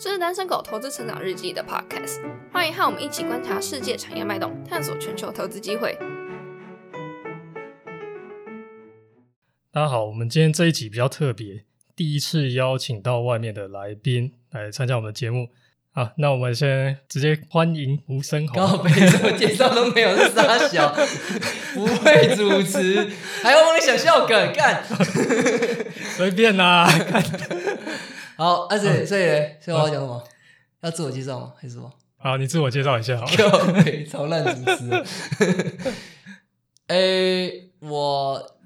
这是单身狗投资成长日记的 podcast，欢迎和我们一起观察世界产业脉动，探索全球投资机会。大家好，我们今天这一集比较特别，第一次邀请到外面的来宾来参加我们的节目。好，那我们先直接欢迎吴生豪。刚好被什么介绍都没有，是傻小，不会主持，还要帮你想笑梗，干。随便啦、好，而且所以嘞，所以我要讲什么？要自我介绍吗？还是什么？好，你自我介绍一下好了。靠北超烂主持。诶，我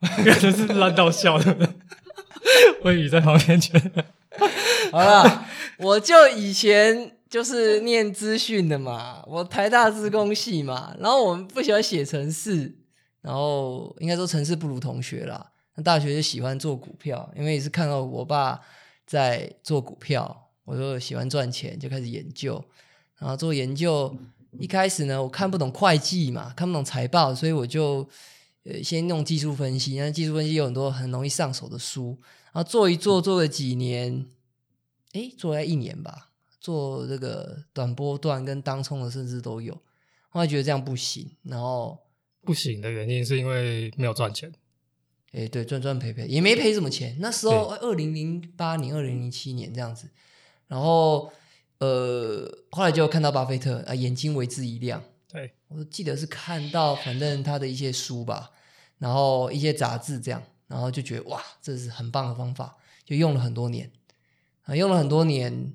真是烂到笑的。魏宇在旁边觉得，好了，我就以前就是念资讯的嘛，我台大资工系嘛，然后我们不喜欢写程式，然后应该说程式不如同学啦。那大学就喜欢做股票，因为也是看到我爸在做股票，我就喜欢赚钱，就开始研究。然后做研究，一开始呢，我看不懂会计嘛，看不懂财报，所以我就呃先弄技术分析。那技术分析有很多很容易上手的书，然后做一做，做了几年，诶，做了一年吧，做这个短波段跟当冲的，甚至都有。后来觉得这样不行，然后不行的原因是因为没有赚钱。诶，对，赚赚赔赔也没赔什么钱。那时候二零零八年、二零零七年这样子，然后呃，后来就看到巴菲特啊，眼睛为之一亮。对，我记得是看到反正他的一些书吧，然后一些杂志这样，然后就觉得哇，这是很棒的方法，就用了很多年啊，用了很多年，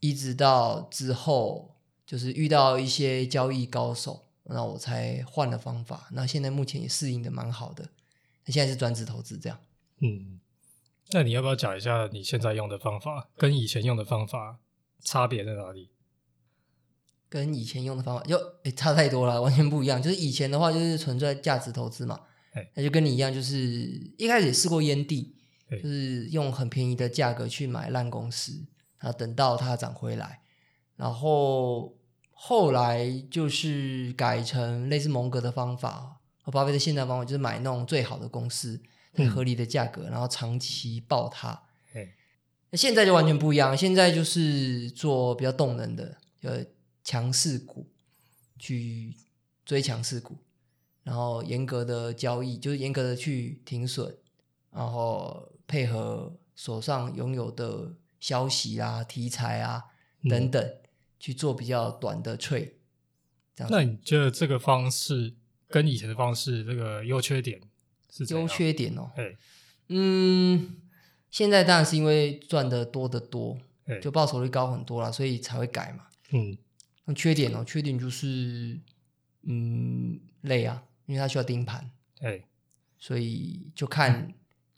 一直到之后就是遇到一些交易高手，那我才换了方法。那现在目前也适应的蛮好的，那现在是专职投资这样。嗯，那你要不要讲一下你现在用的方法跟以前用的方法差别在哪里？跟以前用的方法又诶差太多了，完全不一样。就是以前的话就是存在价值投资嘛哎，那就跟你一样，就是一开始也试过烟蒂，就是用很便宜的价格去买烂公司，然后等到它涨回来，然后后来就是改成类似蒙格的方法和巴菲特现在的方法，就是买那种最好的公司，嗯合理的价格，然后长期抱它。哎，那现在就完全不一样，现在就是做比较动能的，呃，强势股去追强势股，然后严格的交易，就是严格的去停损，然后配合手上拥有的消息啊、题材啊嗯等等，去做比较短的 trade。那你觉得这个方式跟以前的方式这个优缺点是优？缺点哦，哎嗯，现在当然是因为赚的多得多，哎，就报酬率高很多了，所以才会改嘛。嗯那缺点哦，缺点就是嗯累啊，因为它需要盯盘，哎所以就看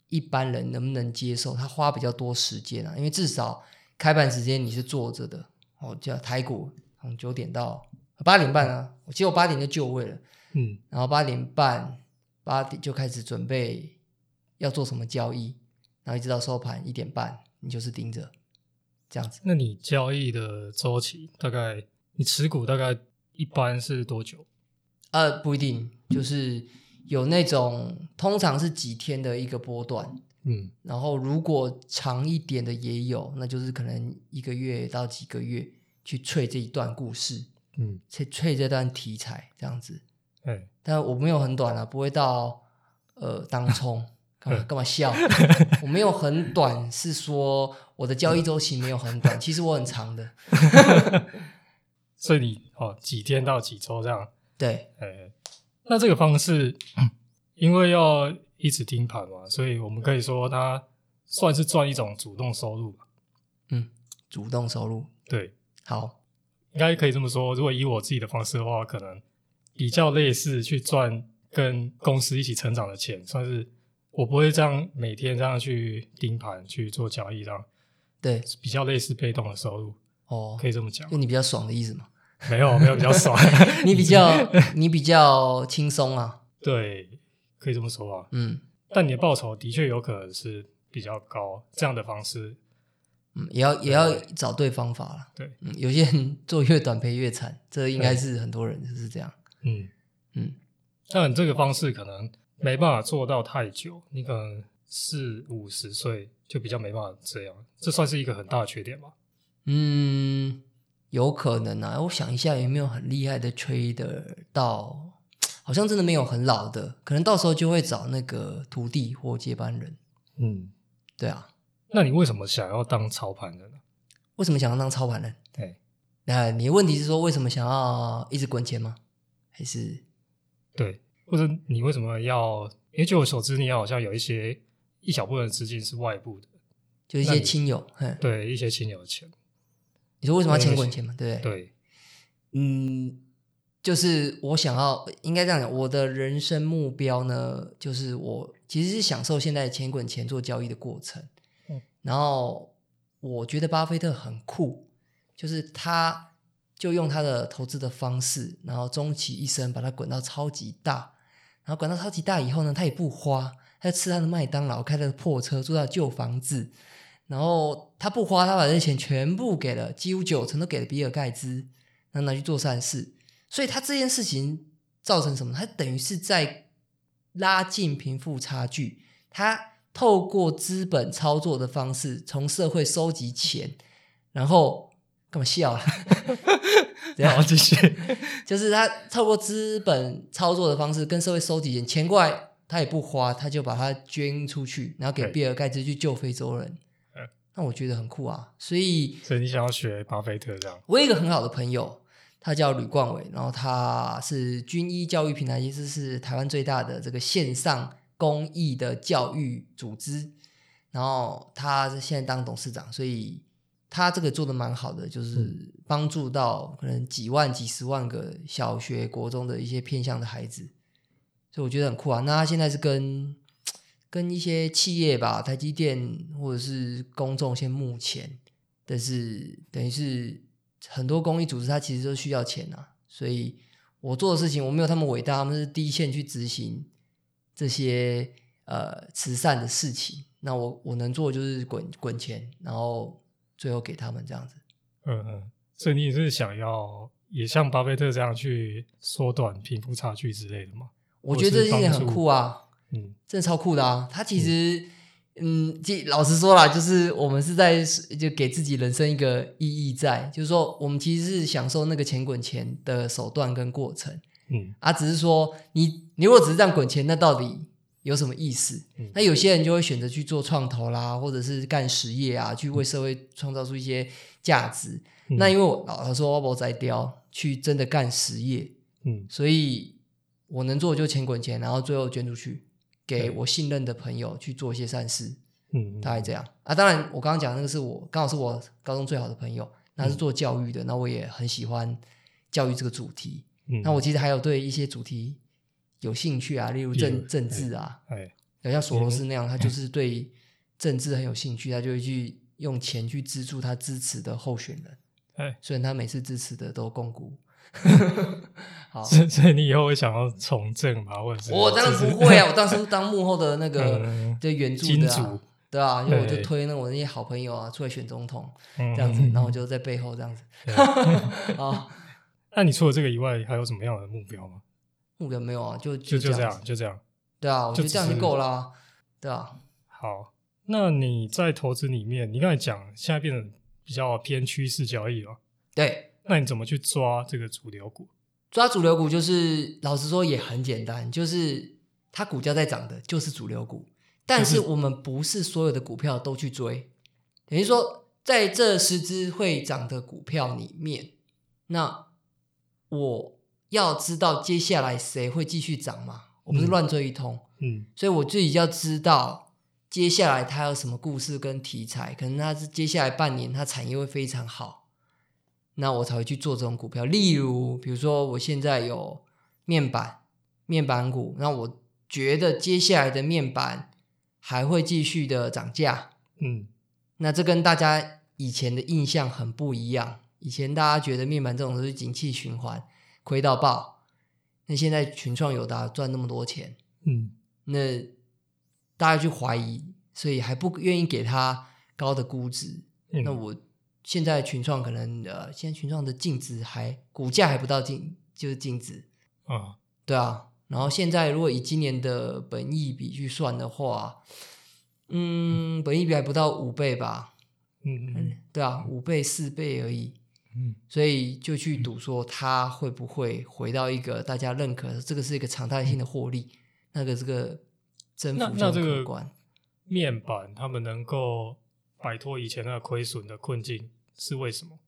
一般人能不能接受。他花比较多时间啊，因为至少开盘时间你是坐着的哦，叫台股从九点到八点半啊，我记得我八点就就位了，嗯然后八点半八点就开始准备要做什么交易，然后一直到收盘一点半，你就是盯着这样子。那你交易的周期大概，你持股大概一般是多久？呃，不一定，就是有那种通常是几天的一个波段，嗯然后如果长一点的也有，那就是可能一个月到几个月去吹这一段故事，嗯，去吹这段题材这样子。哎，但我没有很短啊，不会到呃当冲，干嘛干嘛笑？我没有很短，是说我的交易周期没有很短，其实我很长的。所以你哦几天到几周这样？对，哎，那这个方式，因为要一直盯盘嘛，所以我们可以说它算是赚一种主动收入吧。嗯，主动收入对，好，应该可以这么说。如果以我自己的方式的话，可能比较类似去赚跟公司一起成长的钱，算是我不会这样每天这样去盯盘去做交易，这样对，比较类似被动的收入，哦，可以这么讲就。你比较爽的意思吗？没有没有比较爽，你比较你比较轻松啊，对，可以这么说啊。嗯但你的报酬的确有可能是比较高，这样的方式，嗯，也要也要找对方法了。对，嗯，有些人做越短赔越惨，这应该是很多人就是这样。嗯嗯，但这个方式可能没办法做到太久，你可能四五十岁就比较没办法这样，这算是一个很大的缺点吧？嗯，有可能啊。我想一下，有没有很厉害的 trader 到，好像真的没有很老的，可能到时候就会找那个徒弟或接班人。嗯，对啊，那你为什么想要当操盘人呢？为什么想要当操盘人？对，那你的问题是说为什么想要一直滚钱吗？还是对，或者你为什么要？因为据我所知，你好像有一些一小部分资金是外部的，就一些亲友？嗯，对，一些亲友的钱。你说为什么要钱滚钱嘛？对不对？对，嗯，就是我想要，应该这样讲，我的人生目标呢，就是我其实是享受现在钱滚钱做交易的过程。嗯然后我觉得巴菲特很酷，就是他就用他的投资的方式，然后终其一生把它滚到超级大，然后滚到超级大以后呢，他也不花，他就吃他的麦当劳，开他的破车，住他的旧房子。然后他不花，他把这些钱全部给了，几乎九成都给了比尔盖茨，然后拿去做善事。所以他这件事情造成什么？他等于是在拉近贫富差距。他透过资本操作的方式，从社会收集钱，然后干嘛笑了？怎样然后继续。就是他透过资本操作的方式跟社会收集钱，钱过来他也不花，他就把它捐出去，然后给比尔盖茨去救非洲人嗯。那我觉得很酷啊！所以所以你想要学巴菲特这样？我有一个很好的朋友，他叫吕冠伟，然后他是军医教育平台，其实是台湾最大的这个线上公益的教育组织。然后他是现在当董事长，所以他这个做的蛮好的，就是帮助到可能几万、几十万个小学、国中的一些偏向的孩子，所以我觉得很酷啊。那他现在是跟跟一些企业吧，台积电或者是公众先募钱，但是等于是很多公益组织，它其实都需要钱啊。所以我做的事情，我没有他们伟大，他们是第一线去执行这些呃慈善的事情。那我我能做的就是滚滚钱，然后最后给他们这样子。嗯嗯，所以你也是想要也像巴菲特这样去缩短贫富差距之类的吗？我觉得这件事情很酷啊，嗯真的超酷的啊！他其实，嗯，其老实说啦，就是我们是在就给自己人生一个意义在，就是说我们其实是享受那个钱滚钱的手段跟过程嗯啊，只是说你你如果只是这样滚钱，那到底有什么意思？嗯那有些人就会选择去做创投啦，或者是干实业啊，去为社会创造出一些价值。嗯那因为我老实说，我在雕去真的干实业，嗯所以我能做就钱滚钱，然后最后捐出去给我信任的朋友去做一些善事，嗯，大概这样啊。当然，我刚刚讲那个是我刚好是我高中最好的朋友，他是做教育的，那我也很喜欢教育这个主题。嗯那我其实还有对一些主题有兴趣啊，例如政政治啊，哎有像索罗斯那样，他就是对政治很有兴趣，他就会去用钱去资助他支持的候选人。哎，虽然他每次支持的都共股，好，所以所以你以后会想要从政吗？或者是我当然不会啊，我当时当幕后的那个嗯对援助的啊，对啊，因为我就推那我那些好朋友啊出来选总统这这样子，然后我就在背后这样子对啊，那你除了这个以外，还有什么样的目标吗？目标没有啊，就就就这样，就这样。对啊，我觉得这样就是够啦，对啊，好，那你在投资里面，你刚才讲现在变得比较偏趋势交易了，对，那你怎么去抓这个主流股？抓主流股就是老实说也很简单，就是它股价在涨的就是主流股，但是是我们不是所有的股票都去追，等于说在这十只会涨的股票里面，那我要知道接下来谁会继续涨嘛，我不是嗯。乱追一通，嗯。所以我自己要知道接下来它有什么故事跟题材，可能它是接下来半年它产业会非常好，那我才会去做这种股票。例如，比如说我现在有面板面板股，那我觉得接下来的面板还会继续的涨价，嗯。那这跟大家以前的印象很不一样。以前大家觉得面板这种都是景气循环，亏到爆。那现在群创有达赚那么多钱，嗯那大家去怀疑，所以还不愿意给他高的估值。嗯，那我现在群创可能呃，现在群创的净值还股价还不到净，就是净值，啊，对啊。然后现在如果以今年的本益比去算的话，嗯，本益比还不到五倍吧？嗯嗯对啊，五倍四倍而已。嗯所以就去赌说它会不会回到一个大家认可，这个是一个常态性的获利，那个这个增那幅就那这个很可观。面板他们能够摆脱以前那个亏损的困境是为什么？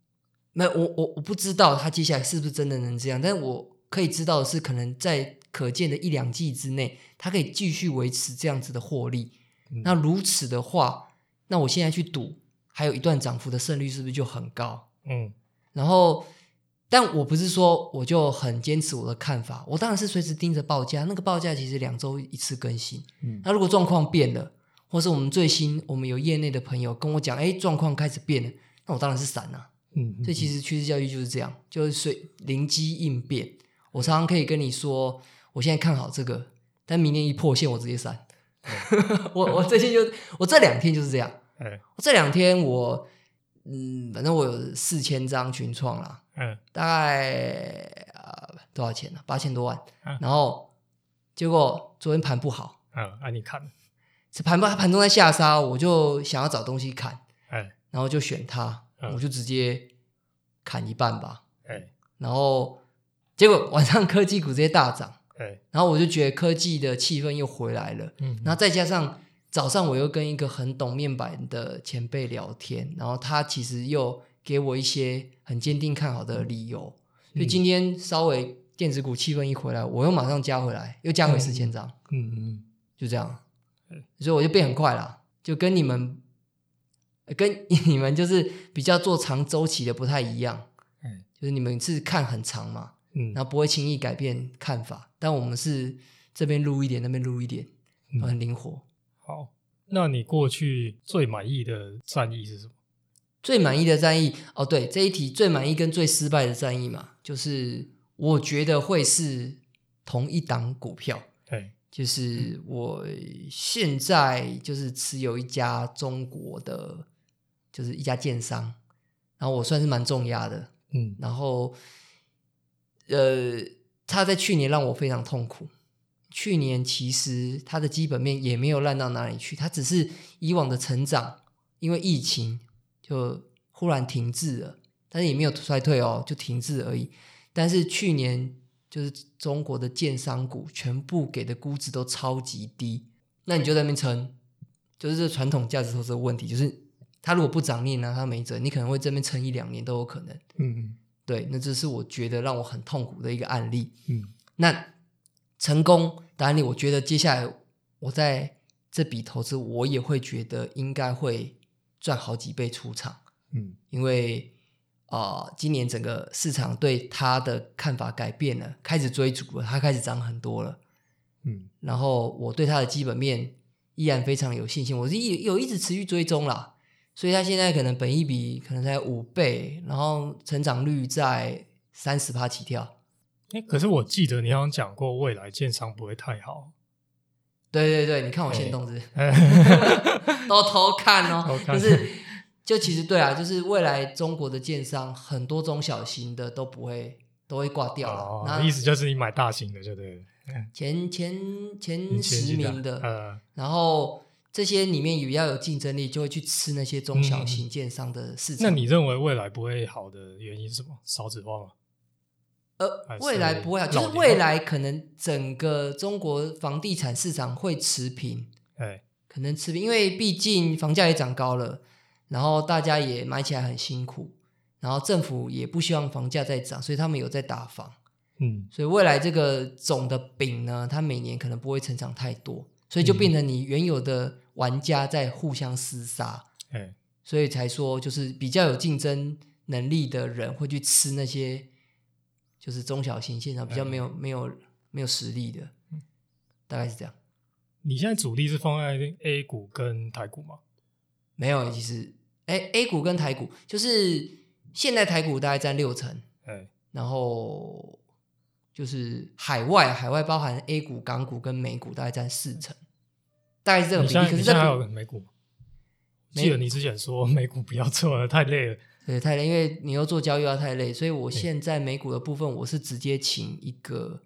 那我我我不知道它接下来是不是真的能这样，但是我可以知道的是，可能在可见的一两季之内，它可以继续维持这样子的获利。嗯那如此的话，那我现在去赌，还有一段涨幅的胜率是不是就很高？嗯然后，但我不是说我就很坚持我的看法，我当然是随时盯着报价，那个报价其实两周一次更新。嗯那如果状况变了，或是我们最新我们有业内的朋友跟我讲，哎，状况开始变了，那我当然是闪啊。嗯，所以其实趋势教育就是这样，就是随灵机应变。我常常可以跟你说，我现在看好这个，但明年一破线，我直接闪。我我最近就我这两天就是这样，哎我这两天我嗯，反正我有四千张群创啦，嗯。大概呃多少钱呢、八千多万。嗯。然后结果昨天盘不好，嗯，啊你看，这盘不盘中在下杀，我就想要找东西砍，哎。然后就选它，嗯。我就直接砍一半吧。哎。然后结果晚上科技股直接大涨，哎。然后我就觉得科技的气氛又回来了。嗯，然后再加上早上我又跟一个很懂面板的前辈聊天，然后他其实又给我一些很坚定看好的理由，所以今天稍微电子股气氛一回来，我又马上加回来，又加回四千张，嗯嗯就这样。嗯，所以我就变很快啦，就跟你们跟你们就是比较做长周期的不太一样，嗯就是你们是看很长嘛，嗯，然后不会轻易改变看法，但我们是这边撸一点，那边撸一点，嗯。很灵活。好，那你过去最满意的战役是什么？最满意的战役哦，对这一题最满意跟最失败的战役嘛，就是我觉得会是同一档股票，对就是我现在就是持有一家中国的，就是一家建商，然后我算是蛮重压的，嗯然后呃，他在去年让我非常痛苦。去年其实它的基本面也没有烂到哪里去，它只是以往的成长，因为疫情就忽然停滞了，但是也没有衰退哦，就停滞而已。但是去年就是中国的建商股全部给的估值都超级低，那你就在那边撑，就是这传统价值投资的问题，就是它如果不涨，你也拿它没辙，你可能会这边撑一两年都有可能。嗯对，那这是我觉得让我很痛苦的一个案例。嗯那成功的案例，我觉得接下来我在这笔投资，我也会觉得应该会赚好几倍出场，嗯因为啊、呃今年整个市场对他的看法改变了，开始追逐了，他开始涨很多了。嗯然后我对他的基本面依然非常有信心，我是一有一直持续追踪啦，所以它现在可能本益比可能才五倍，然后成长率在三十趴起跳。哎，可是我记得你好像讲过，未来建商不会太好。对对对，你看我现动是哎 都偷看哦，偷看就是就其实对啊，就是未来中国的建商很多中小型的都不会都会挂掉了，哦，那意思就是你买大型的就对了。前前前前十名的，呃，然后这些里面有要有竞争力，就会去吃那些中小型建商的市场。那你认为未来不会好的原因是什么？少子化吗？未来不会好，就是未来可能整个中国房地产市场会持平，哎，可能持平，因为毕竟房价也涨高了，然后大家也买起来很辛苦，然后政府也不希望房价再涨，所以他们有在打房，嗯。所以未来这个总的饼呢，它每年可能不会成长太多，所以就变成你原有的玩家在互相厮杀，哎，所以才说就是比较有竞争能力的人会去吃那些就是中小型线上比较没有、没有没有实力的，大概是这样。你现在主力是放在 A 股跟台股吗？没有，其实哎，A 股跟台股就是现在台股大概占六成，哎，然后就是海外海外包含 A 股、港股跟美股大概占四成，大概是这个比例。可是这现在还比有美股记得你之前说美股不要做了，太累了。对太累，因为你又做交易要太累，所以我现在美股的部分我是直接请一个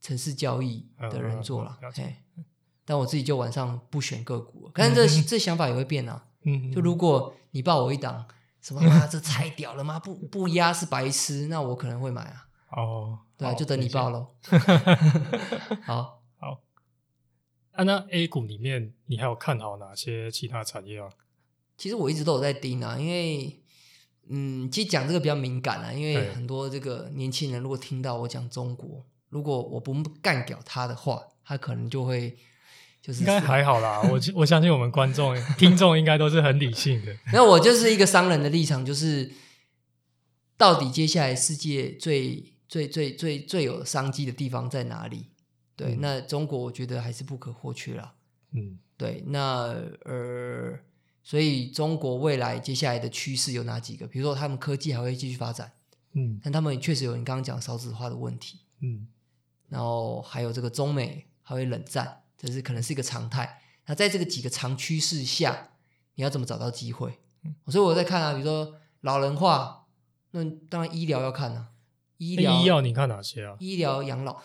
城市交易的人做了嗯嗯嗯了，但我自己就晚上不选个股了。可是这、嗯这想法也会变啊。嗯，就如果你报我一档，什么啊，这太屌了吗？不不压是白痴，那我可能会买啊。哦，对啊，就等你报喽。好，啊，那 A 股里面你还有看好哪些其他产业啊？其实我一直都有在盯啊，因为嗯，其实讲这个比较敏感啊，因为很多这个年轻人如果听到我讲中国，如果我不干掉他的话，他可能就会就是应该还好啦，我我相信我们观众、听众应该都是很理性的。那我就是一个商人的立场，就是到底接下来世界最最最最最有商机的地方在哪里？对，嗯那中国我觉得还是不可或缺啦。嗯对，那呃，所以中国未来接下来的趋势有哪几个？比如说他们科技还会继续发展，嗯但他们确实有你刚刚讲少子化的问题，嗯然后还有这个中美还会冷战，这是可能是一个常态。那在这个几个长趋势下，你要怎么找到机会？所以我在看啊，比如说老人化，那当然医疗要看啊，医那疗医药你看哪些啊？医疗养老，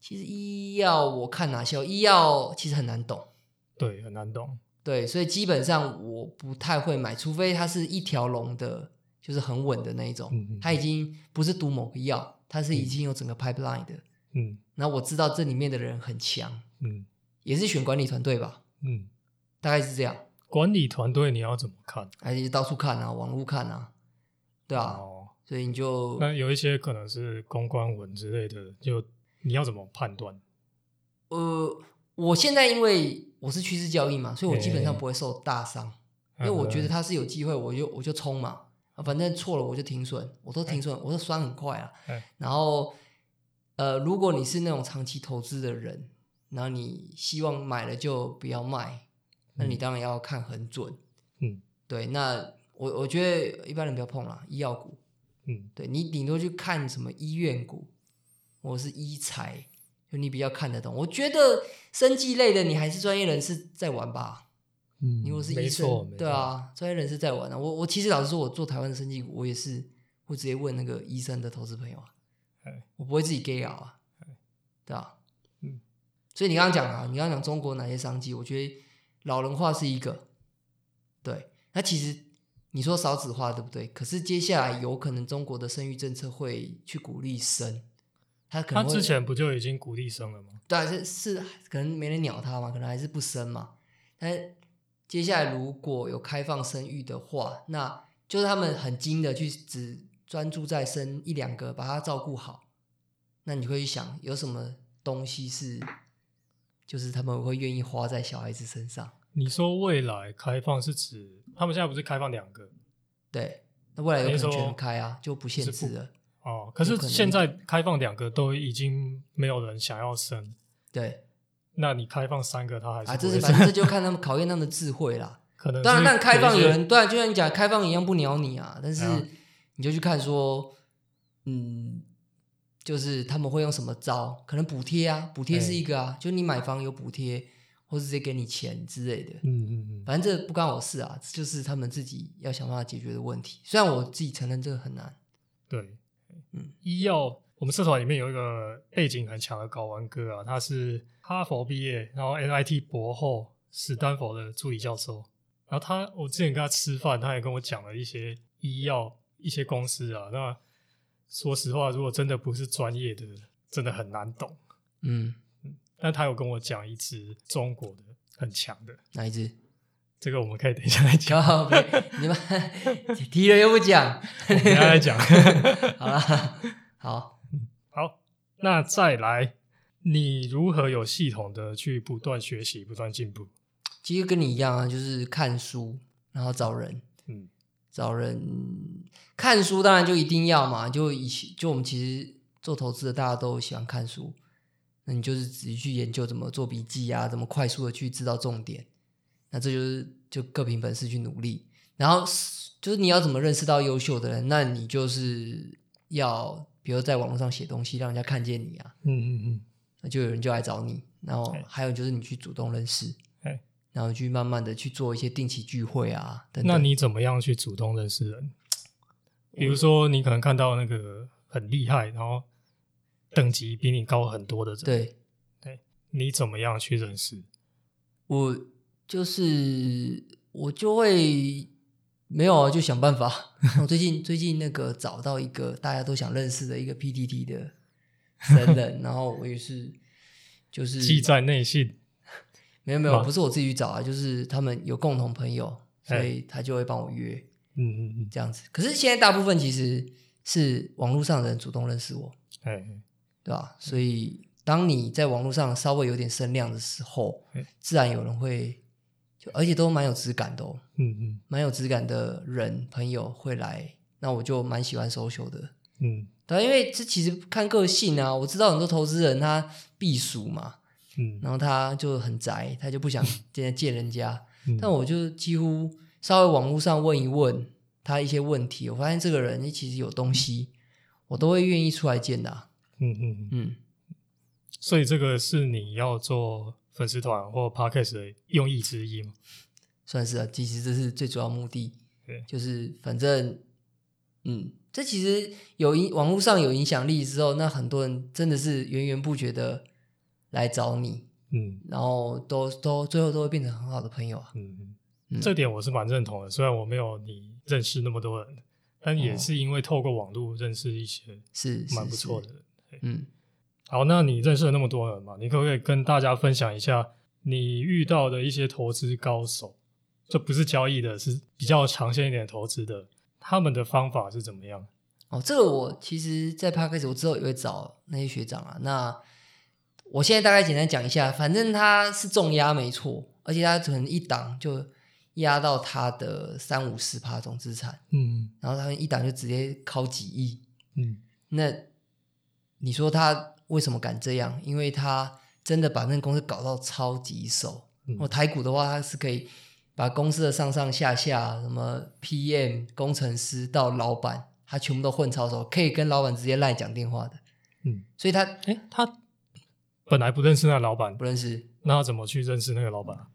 其实医药我看哪些？医药其实很难懂。对，很难懂。对，所以基本上我不太会买，除非它是一条龙的，就是很稳的那一种，嗯嗯它已经不是赌某个药，它是已经有整个 pipeline 的。嗯然后我知道这里面的人很强，嗯也是选管理团队吧，嗯，大概是这样，管理团队你要怎么看？而且到处看啊，网络看啊，对啊，哦，所以你就那有一些可能是公关文之类的，就你要怎么判断？呃，我现在因为我是趋势交易嘛，所以我基本上不会受大伤，因为我觉得它是有机会，我就我就冲嘛，啊，反正错了我就停损，我都停损，我都酸很快啊哎。然后，呃，如果你是那种长期投资的人，然后你希望买了就不要卖，那你当然要看很准。嗯对，那我我觉得一般人不要碰啦，医药股。嗯对你顶多去看什么医院股，或是医材，就你比较看得懂。我觉得生技类的你还是专业人士在玩吧。嗯你如果是医生，对啊，专业人士在玩啊。我我其实老实说，我做台湾的生技股，我也是会直接问那个医生的投资朋友啊哎，我不会自己 gay 啊，对啊，嗯，所以你刚刚讲啊，你刚刚讲中国哪些商机，我觉得老人化是一个，对，那其实你说少子化对不对？可是接下来有可能中国的生育政策会去鼓励生，他可能他之前不就已经鼓励生了吗？对啊，是是可能没人鸟他嘛，可能还是不生嘛。但接下来如果有开放生育的话，那就是他们很精的去只专注在生一两个，把它照顾好。那你会去想有什么东西是，就是他们会愿意花在小孩子身上？你说未来开放是指他们现在不是开放两个对，那未来有可能全开啊，就不限制了。哦？可是现在开放两个都已经没有人想要生，对那你开放三个，他还是啊，这是反正这就看他们考验他们的智慧啦。可能当然，是但开放有人对啊，就像你讲，开放一样不鸟你啊。但是你就去看说，嗯，就是他们会用什么招？可能补贴啊，补贴是一个啊，就你买房有补贴，或是直接给你钱之类的。嗯嗯嗯，反正这不关我事啊，就是他们自己要想办法解决的问题。虽然我自己承认这个很难，对，嗯，医药，我们社团里面有一个背景很强的睾丸哥啊，他是哈佛毕业，然后 MIT 博后，史丹佛的助理教授。然后他，我之前跟他吃饭，他也跟我讲了一些医药一些公司啊。那说实话，如果真的不是专业的，真的很难懂。嗯，但他有跟我讲一支中国的很强的，哪一只？这个我们可以等一下再讲，你们 提了又不讲，等一下再讲。好了，好，好，那再来，你如何有系统的去不断学习、不断进步？其实跟你一样啊，就是看书，然后找人，嗯找人看书，当然就一定要嘛。就以前就我们其实做投资的，大家都喜欢看书。那你就是仔细去研究怎么做笔记啊，怎么快速的去知道重点。那这就是就各凭本事去努力。然后就是你要怎么认识到优秀的人，那你就是要比如在网络上写东西，让人家看见你啊，嗯嗯嗯，那就有人就来找你。然后还有就是你去主动认识哎，然后去慢慢的去做一些定期聚会啊等等。那你怎么样去主动认识人？比如说，你可能看到那个很厉害，然后等级比你高很多的人，，对。你怎么样去认识？我就是我就会没有啊，就想办法。我最近最近那个找到一个大家都想认识的一个 PTT 的神人，然后我也是就是记在内信。没有没有，不是我自己去找啊，就是他们有共同朋友，所哎以他就会帮我约嗯嗯嗯，这样子。可是现在大部分其实是网络上的人主动认识我，哎，对吧？所以当你在网络上稍微有点声量的时候嗯，自然有人会，就而且都蛮有质感的哦，嗯嗯蛮有质感的人朋友会来，那我就蛮喜欢 social 的。嗯对啊，因为这其实看个性啊，我知道很多投资人他避暑嘛，嗯然后他就很宅，他就不想 见见人家。嗯，但我就几乎稍微网络上问一问他一些问题，我发现这个人其实有东西，我都会愿意出来见的嗯嗯，嗯，所以这个是你要做粉丝团或 podcast 的用意之一吗？算是啊，其实这是最主要目的对，就是反正，嗯，这其实有影网络上有影响力之后，那很多人真的是源源不绝的来找你，嗯然后都都最后都会变成很好的朋友啊。嗯嗯，嗯这点我是蛮认同的。虽然我没有你认识那么多人，但也哦是因为透过网络认识一些是蛮不错的。是是嗯，好，那你认识了那么多人嘛？你可不可以跟大家分享一下你遇到的一些投资高手？这不是交易的，是比较长线一点的投资的，他们的方法是怎么样？哦，这个我其实，在 p a c k a g e 我之后也会找那些学长啊。那我现在大概简单讲一下，反正他是重压没错，而且他可能一档就压到他的三五十趴总资产，嗯然后他们一档就直接敲几亿。嗯那你说他为什么敢这样？因为他真的把那个公司搞到超级熟。嗯我台股的话，他是可以把公司的上上下下，什么 PM、工程师到老板，他全部都混超熟，可以跟老板直接赖讲电话的。嗯，所以他哎，他本来不认识那个老板不，认识，那他怎么去认识那个老板？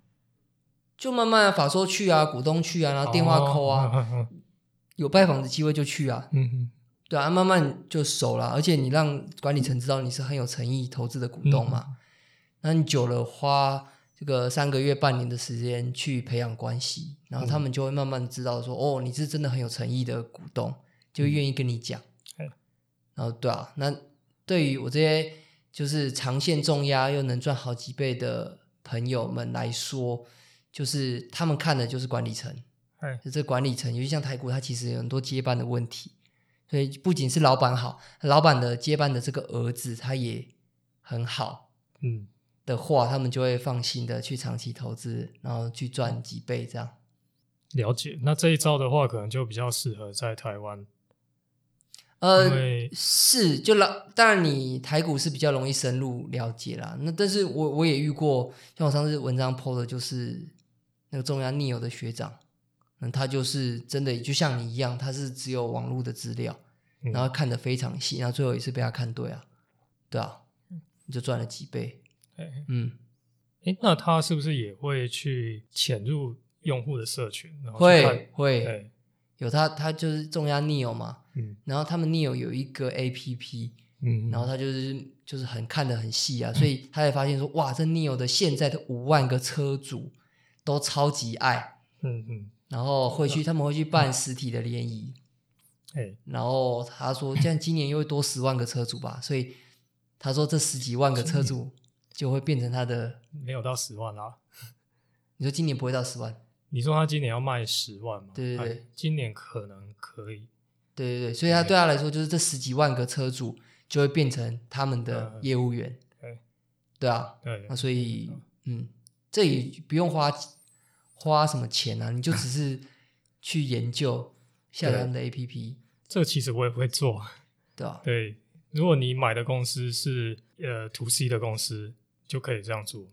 就慢慢法说去啊，股东去啊，然后电话扣啊，有拜访的机会就去啊。嗯嗯对啊，慢慢就熟了，而且你让管理层知道你是很有诚意投资的股东嘛，那你久了花这个三个月、半年的时间去培养关系，然后他们就会慢慢知道说，哦，你是真的很有诚意的股东，就会愿意跟你讲。嗯然后对啊，那对于我这些就是长线重压又能赚好几倍的朋友们来说，就是他们看的就是管理层，哎，就这管理层，尤其像台股，它其实有很多接班的问题，所以不仅是老板好，老板的接班的这个儿子他也很好嗯的话，他们就会放心的去长期投资，然后去赚几倍这样。了解。那这一招的话，可能就比较适合在台湾，因呃，是，就老当然你台股是比较容易深入了解啦。那但是我我也遇过，像我上次文章 PO 的就是那个中央 neo 的学长，嗯，他就是真的就像你一样，他是只有网络的资料，嗯。然后看得非常细，然后最后也是被他看对啊，对啊，你就赚了几倍，哎嗯，诶，那他是不是也会去潜入用户的社群，然后会会，有他他就是中央 neo 嘛，嗯。然后他们 neo 有一个 APP，嗯，然后他就是就是很看得很细啊，所以他才发现说，哇，这 neo 的现在的五万个车主都超级爱，嗯嗯，然后会去他们会去办实体的联谊，哎，然后他说，这样今年又会多十万个车主吧，所以他说这十几万个车主就会变成他的，没有到十万啦。你说今年不会到十万，你说他今年要卖十万吗？对对对。哎今年可能可以。对对对，所以他对他来说就是这十几万个车主就会变成他们的嗯。业务员，对对啊，对那，所以，嗯，这也不用花花什么钱啊，你就 只是去研究下载他们的 APP，这其实我也会做。对吧？对，如果你买的公司是呃 to C 的公司，就可以这样做。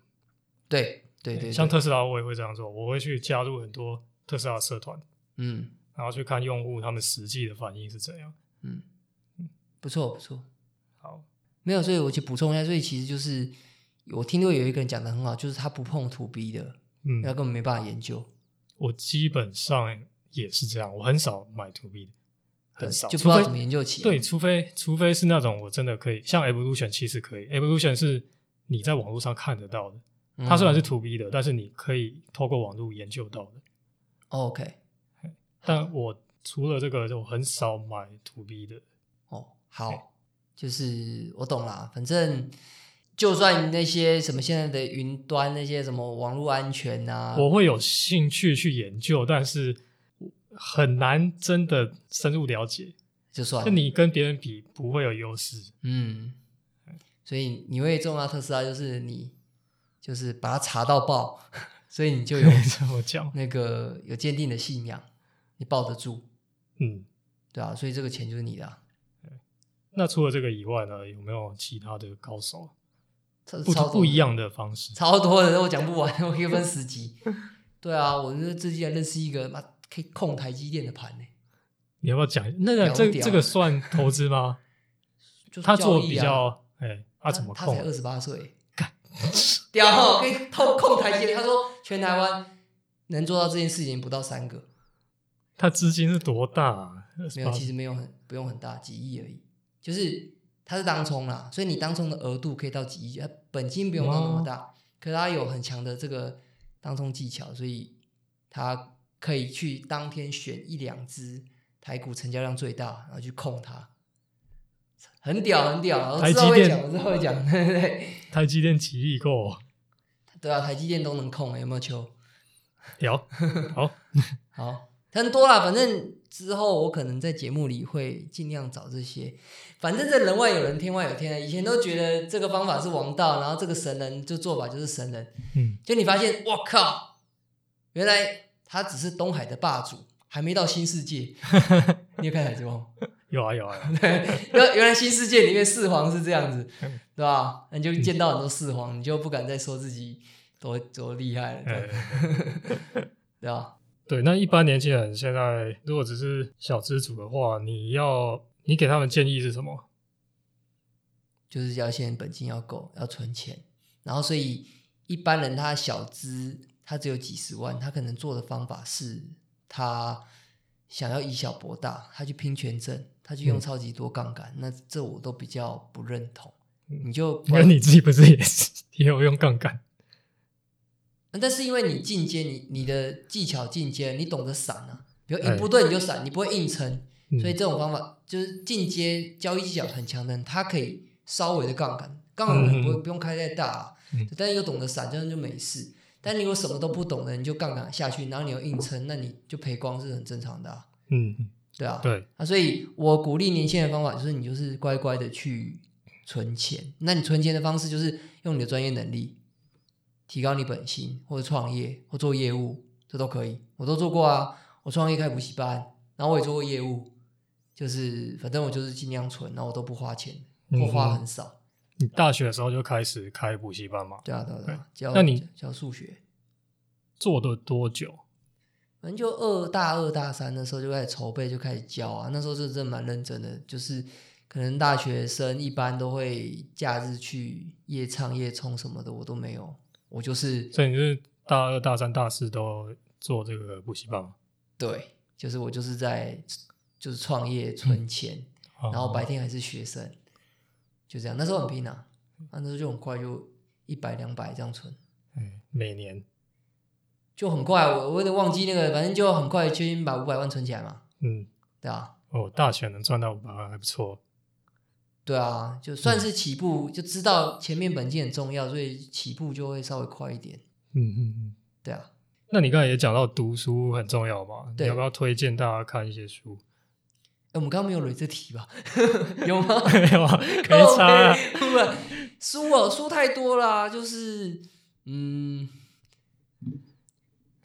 对对对，像特斯拉，我也会这样做，我会去加入很多特斯拉社团，嗯。然后去看用户他们实际的反应是怎样。嗯，不错不错，好，没有，所以我去补充一下，所以其实就是我听到有一个人讲的很好，就是他不碰 to B 的，嗯他，根本没办法研究，我基本上也是这样，我很少买 to B 的，很少，就不知道怎么研究起来。对，除非除非是那种我真的可以，像 Evolution 其实可以，Evolution 是你在网络上看得到的，它虽然是嗯 to B 的，但是你可以透过网络研究到的。OK 但我除了这个，就很少买 to B 的。哦，好，就是我懂啦。反正就算那些什么现在的云端那些什么网络安全啊，我会有兴趣去研究，但是很难真的深入了解。就算了。就你跟别人比，不会有优势。嗯，所以你会重要特斯拉，就是你就是把它查到爆，所以你就有 这么讲，那个有坚定的信仰，你抱得住，嗯。对啊，所以这个钱就是你的、啊，那除了这个以外呢，有没有其他的高手？超不超不一样的方式？超多的，我讲不完，我可以分十集。对啊，我就最近还认识一个，妈可以控台积电的盘呢，你要不要讲？那这这个算投资吗？就是他做比较，哎，他怎么控他才？二十八岁，屌哦，可以控控台积电。他说全台湾能做到这件事情不到三个，他资金是多大啊？没有，其实没有很不用很大，几亿而已。就是它是当冲啦，所以你当冲的额度可以到几亿，呃本金不用到那么大，可是它有很强的这个当冲技巧，所以它可以去当天选一两只台股成交量最大，然后去控它，很屌很屌。我台之后会积电讲，我之后会讲，对 对对。台积电奇力购，对啊，台积电都能控，有没有球？有好，好，很多啦，反正之后我可能在节目里会尽量找这些。反正这人外有人，天外有天啊。以前都觉得这个方法是王道，然后这个神人就做法就是神人。嗯，就你发现，我靠，原来他只是东海的霸主，还没到新世界。你有看海贼王？有啊有啊，原 原来新世界里面四皇是这样子，嗯对吧？那你就见到很多四皇，你就不敢再说自己多多厉害了，对吧？对。那一般年轻人现在如果只是小资主的话，你要你给他们建议是什么？就是要先本金要够，要存钱，然后所以一般人他小资，他只有几十万，他可能做的方法是他想要以小博大，他去拼权证，他去用嗯超级多杠杆，那这我都比较不认同。嗯你就那你自己不是也是也有用杠杆？但是因为你进阶，你你的技巧进阶，你懂得闪啊，比如哎一不对你就闪，你不会硬撑，嗯所以这种方法就是进阶交易技巧很强的人，他可以稍微的杠杆，杠杆不会嗯不用开太大、啊，嗯但是又懂得闪，这样就没事。但你如果什么都不懂的，你就杠杆下去，然后你又硬撑，那你就赔光是很正常的、啊，嗯，对啊，对，啊，所以我鼓励年轻人的方法就是你就是乖乖的去存钱。那你存钱的方式就是用你的专业能力提高你本薪，或者创业或做业务，这都可以。我都做过啊，我创业开补习班，然后我也做过业务，就是反正我就是尽量存，然后我都不花钱，嗯或花很少。你大学的时候就开始开补习班嘛？对啊，对啊，对啊，教那你教数学，做的多久？反正就二大二大三的时候就开始筹备，就开始教啊。那时候是真的蛮认真的，就是可能大学生一般都会假日去夜唱夜冲什么的，我都没有。我就是所以你是大二、大三、大四都做这个补习班吗？对，就是我就是在就是创业存钱，然然后白天还是学生，就这样。那时候很拼啊，啊那时候就很快就一百两百这样存，嗯每年就很快。我我有点忘记那个，反正就很快就先把五百万存起来嘛，嗯对啊。哦，大学能赚到五百万还不错。对啊，就算是起步，就知道前面本金很重要，所以起步就会稍微快一点。嗯嗯嗯。对啊，那你刚才也讲到读书很重要嘛？你要不要推荐大家看一些书？哎，我们刚刚没有捋这题吧？有吗？没有啊，没差啊。靠背不书哦，书太多啦，就是嗯，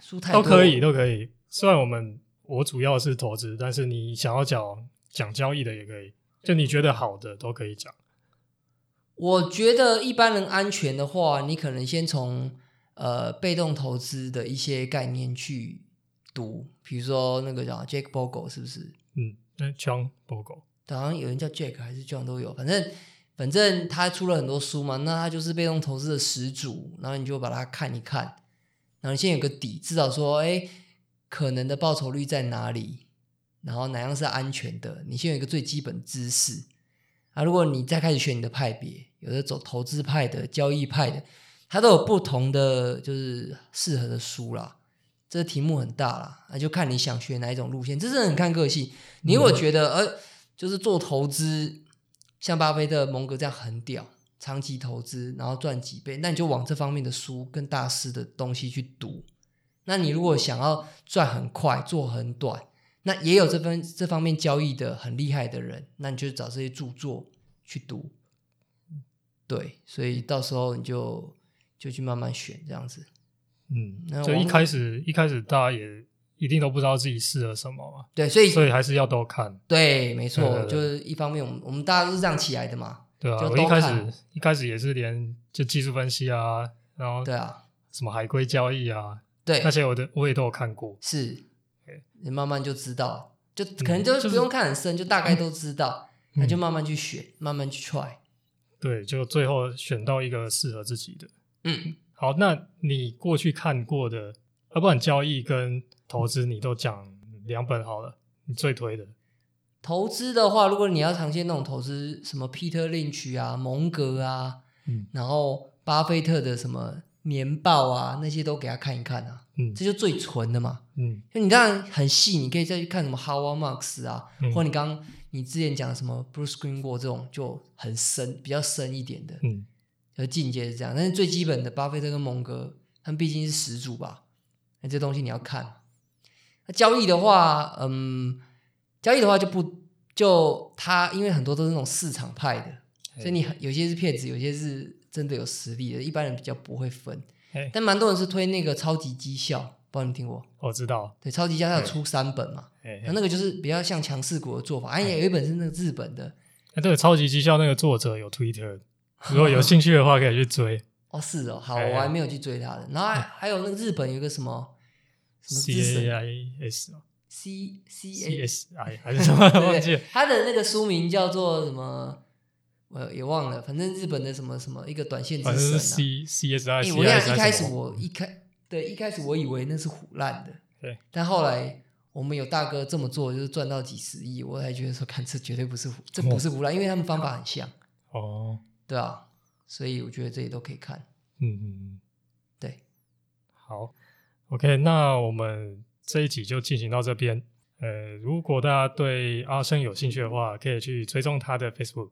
书太多都可以，。都可以。虽然我们我主要是投资，但是你想要讲讲交易的也可以，就你觉得好的都可以讲。我觉得一般人安全的话，你可能先从呃被动投资的一些概念去读，比如说那个叫 Jack Bogle 是不是？嗯，那 John Bogle，好像有人叫 Jack 还是 John 都有，反正反正他出了很多书嘛，那他就是被动投资的始祖，然后你就把它看一看，然后你先有个底，至少说，哎，可能的报酬率在哪里，然后哪样是安全的，你先有一个最基本知识啊。如果你再开始选你的派别，有的走投资派的、交易派的，它都有不同的就是适合的书啦。这题目很大啦，那就看你想学哪一种路线，这是很看个性。你如果觉得呃，就是做投资，像巴菲特、蒙格这样很屌，长期投资然后赚几倍，那你就往这方面的书跟大师的东西去读。那你如果想要赚很快，做很短，那也有这份这方面交易的很厉害的人，那你就找这些著作去读。对，所以到时候你就就去慢慢选这样子。那嗯，就一网开始一开始大家也一定都不知道自己适合什么嘛，对，所以所以还是要多看，对，没错，就是一方面我们我们大家都是这样起来的嘛。对啊，就我一开始一开始也是连就技术分析啊，然后对啊，什么海归交易啊，对那，些我都我也都有看过。是对，你慢慢就知道，就可能就就是不用看很深，就大概都知道，嗯那就慢慢去选，慢慢去 try。对，就最后选到一个适合自己的。嗯，好，那你过去看过的，啊不管交易跟投资你都讲两本好了，你最推的。投资的话，如果你要长线那种投资，什么 Peter Lynch 啊、蒙格啊，嗯然后巴菲特的什么年报啊，那些都给他看一看啊，嗯这就最纯的嘛。嗯就你当然很细，你可以再去看什么 Howard Marks 啊，嗯或你刚刚你之前讲的什么 Bruce Greenwood 这种就很深，比较深一点的，嗯而境界是这样。但是最基本的，巴菲特跟蒙哥，他们毕竟是始祖吧，那这东西你要看。那交易的话，嗯，交易的话就不就他，因为很多都是那种市场派的，所以你很有些是骗子，有些是真的有实力的，一般人比较不会分嘿。但蛮多人是推那个超级绩效，不知道你们听过？我知道。对，超级绩效它有出三本嘛，那那个就是比较像强势股的做法。哎、也有一本是那个日本的，那这个超级绩效那个作者有 Twitter，如果有兴趣的话可以去追。哦，是哦，好，哎我还没有去追他的。然后还 还有那个日本有一个什么什么 C 之 A 神 I S 哦 C C A，S I 还是什么 对忘记了。他的那个书名叫做什么？我也忘了，反正日本的什么什么一个短线之反正。C C S I 我一开始我一开对一开始我以为那是胡乱的，对，但后来我们有大哥这么做，就是赚到几十亿，我才觉得说，看这绝对不是虎，这不是胡乱，因为他们方法很像，哦，对啊，所以我觉得这些都可以看。嗯嗯嗯，对，好，OK，那我们这一集就进行到这边。呃，如果大家对阿生有兴趣的话，可以去追踪他的 Facebook